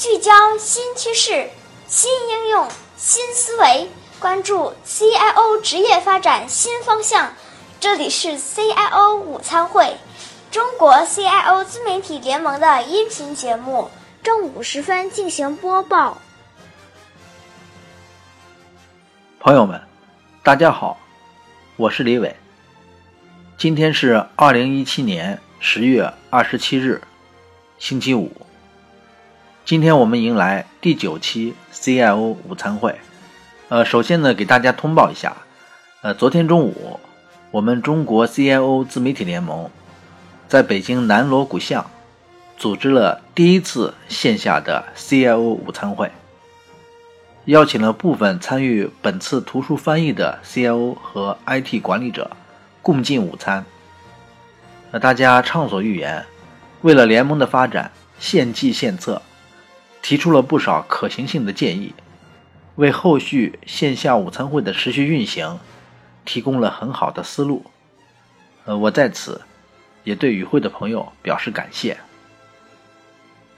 聚焦新趋势、新应用、新思维，关注 CIO 职业发展新方向。这里是 CIO 午餐会，中国 CIO 自媒体联盟的音频节目，正午时分进行播报。朋友们，大家好，我是李伟。今天是二零一七年十月二十七日，星期五。今天我们迎来第九期 CIO 午餐会。呃，首先呢，给大家通报一下，呃，昨天中午，我们中国 CIO 自媒体联盟在北京南锣鼓巷组织了第一次线下的 CIO 午餐会，邀请了部分参与本次图书翻译的 CIO 和 IT 管理者。共进午餐，那大家畅所欲言，为了联盟的发展献计献策，提出了不少可行性的建议，为后续线下午餐会的持续运行提供了很好的思路。呃，我在此也对与会的朋友表示感谢。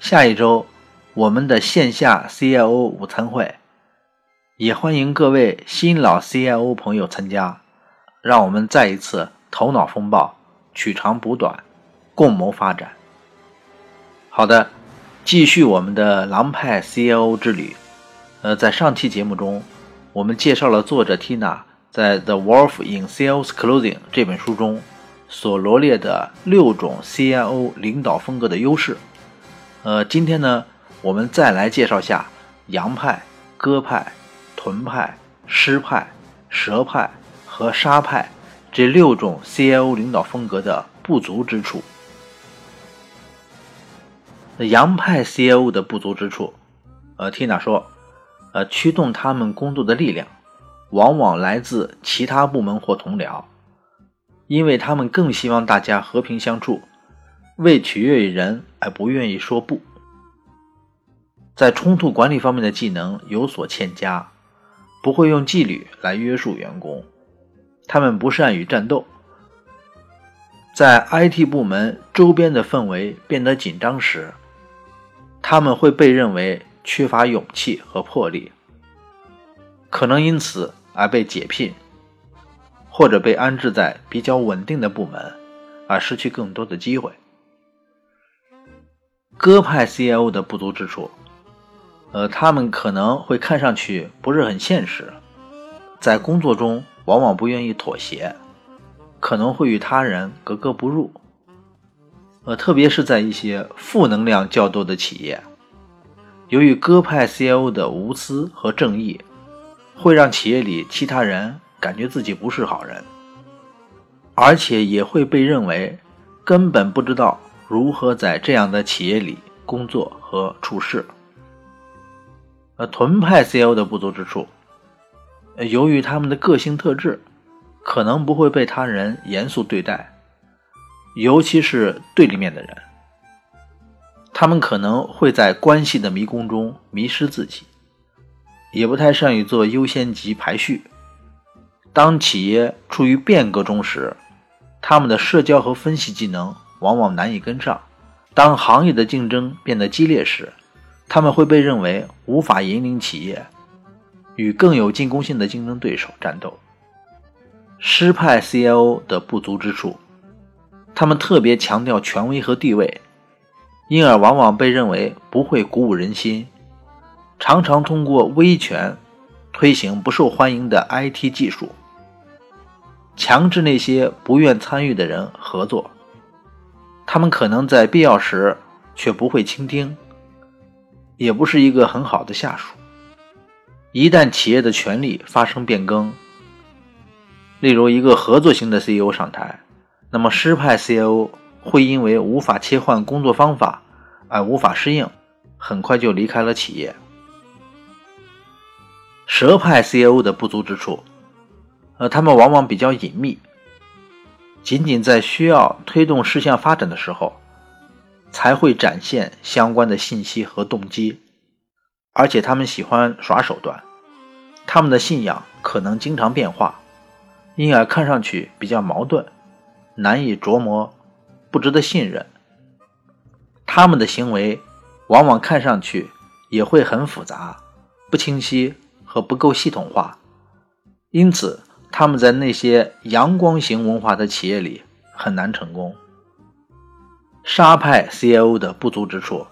下一周我们的线下 CIO 午餐会，也欢迎各位新老 CIO 朋友参加。让我们再一次头脑风暴，取长补短，共谋发展。好的，继续我们的狼派 CIO 之旅。呃，在上期节目中，我们介绍了作者 Tina 在《The Wolf in Sales Clothing》这本书中所罗列的六种 CIO 领导风格的优势。呃，今天呢，我们再来介绍下羊派、鸽派、豚派、狮派、蛇派。和沙派这六种 CIO 领导风格的不足之处。洋派 CIO 的不足之处，呃，Tina 说，呃，驱动他们工作的力量，往往来自其他部门或同僚，因为他们更希望大家和平相处，为取悦于人而不愿意说不，在冲突管理方面的技能有所欠佳，不会用纪律来约束员工。他们不善于战斗，在 IT 部门周边的氛围变得紧张时，他们会被认为缺乏勇气和魄力，可能因此而被解聘，或者被安置在比较稳定的部门，而失去更多的机会。鸽派 CIO 的不足之处，呃，他们可能会看上去不是很现实，在工作中。往往不愿意妥协，可能会与他人格格不入。呃，特别是在一些负能量较多的企业，由于鸽派 CIO 的无私和正义，会让企业里其他人感觉自己不是好人，而且也会被认为根本不知道如何在这样的企业里工作和处事。呃，屯派 CIO 的不足之处。由于他们的个性特质，可能不会被他人严肃对待，尤其是对立面的人。他们可能会在关系的迷宫中迷失自己，也不太善于做优先级排序。当企业处于变革中时，他们的社交和分析技能往往难以跟上。当行业的竞争变得激烈时，他们会被认为无法引领企业。与更有进攻性的竞争对手战斗。失派 CIO 的不足之处，他们特别强调权威和地位，因而往往被认为不会鼓舞人心，常常通过威权推行不受欢迎的 IT 技术，强制那些不愿参与的人合作。他们可能在必要时却不会倾听，也不是一个很好的下属。一旦企业的权力发生变更，例如一个合作型的 CEO 上台，那么狮派 CEO 会因为无法切换工作方法而无法适应，很快就离开了企业。蛇派 CEO 的不足之处，呃，他们往往比较隐秘，仅仅在需要推动事项发展的时候，才会展现相关的信息和动机。而且他们喜欢耍手段，他们的信仰可能经常变化，因而看上去比较矛盾，难以琢磨，不值得信任。他们的行为往往看上去也会很复杂、不清晰和不够系统化，因此他们在那些阳光型文化的企业里很难成功。沙派 CIO 的不足之处，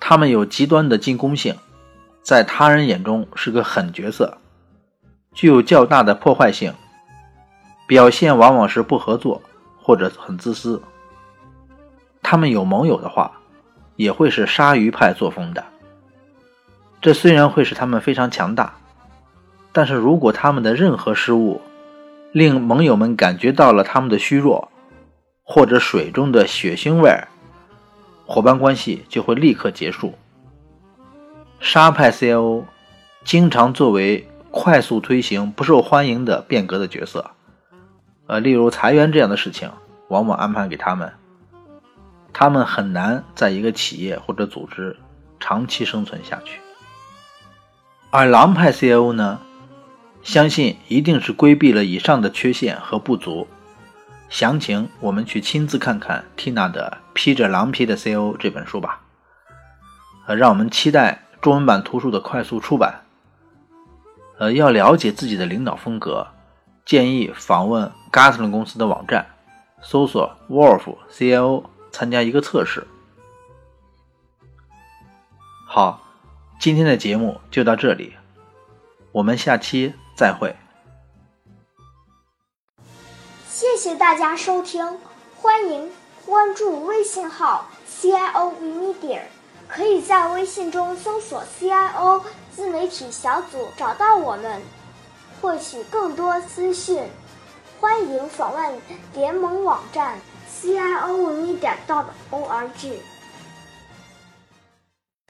他们有极端的进攻性，在他人眼中是个狠角色，具有较大的破坏性，表现往往是不合作或者很自私。他们有盟友的话，也会是鲨鱼派作风的。这虽然会使他们非常强大，但是如果他们的任何失误令盟友们感觉到了他们的虚弱，或者水中的血腥味，伙伴关系就会立刻结束。沙派 CIO 经常作为快速推行不受欢迎的变革的角色，呃，例如裁员这样的事情，往往安排给他们。他们很难在一个企业或者组织长期生存下去，而狼派 CIO 呢，相信一定是规避了以上的缺陷和不足。详情我们去亲自看看 Tina 的《披着狼皮的 CIO》这本书吧。呃，让我们期待中文版图书的快速出版。呃，要了解自己的领导风格，建议访问 Gartner 公司的网站，搜索 Wolf CIO。参加一个测试。好，今天的节目就到这里，我们下期再会。谢谢大家收听，欢迎关注微信号 CIO Media，可以在微信中搜索 CIO 自媒体小组找到我们，获取更多资讯。欢迎访问联盟网站。cio 文艺点 dot org。